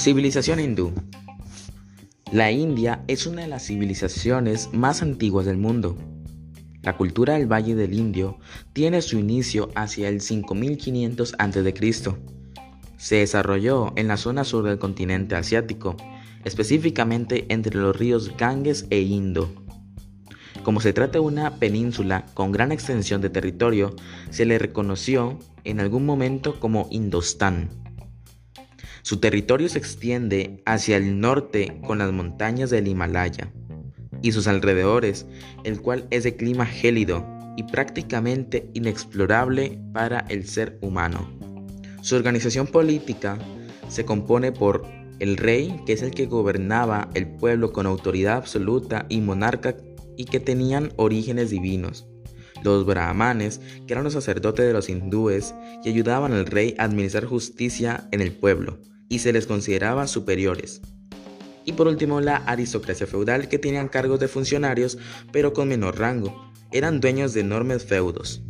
Civilización hindú. La India es una de las civilizaciones más antiguas del mundo. La cultura del Valle del Indio tiene su inicio hacia el 5500 a.C. Se desarrolló en la zona sur del continente asiático, específicamente entre los ríos Ganges e Indo. Como se trata de una península con gran extensión de territorio, se le reconoció en algún momento como Indostán. Su territorio se extiende hacia el norte con las montañas del Himalaya y sus alrededores, el cual es de clima gélido y prácticamente inexplorable para el ser humano. Su organización política se compone por el rey, que es el que gobernaba el pueblo con autoridad absoluta y monarca y que tenían orígenes divinos. Los brahmanes, que eran los sacerdotes de los hindúes y ayudaban al rey a administrar justicia en el pueblo y se les consideraba superiores. Y por último, la aristocracia feudal que tenían cargos de funcionarios pero con menor rango. Eran dueños de enormes feudos.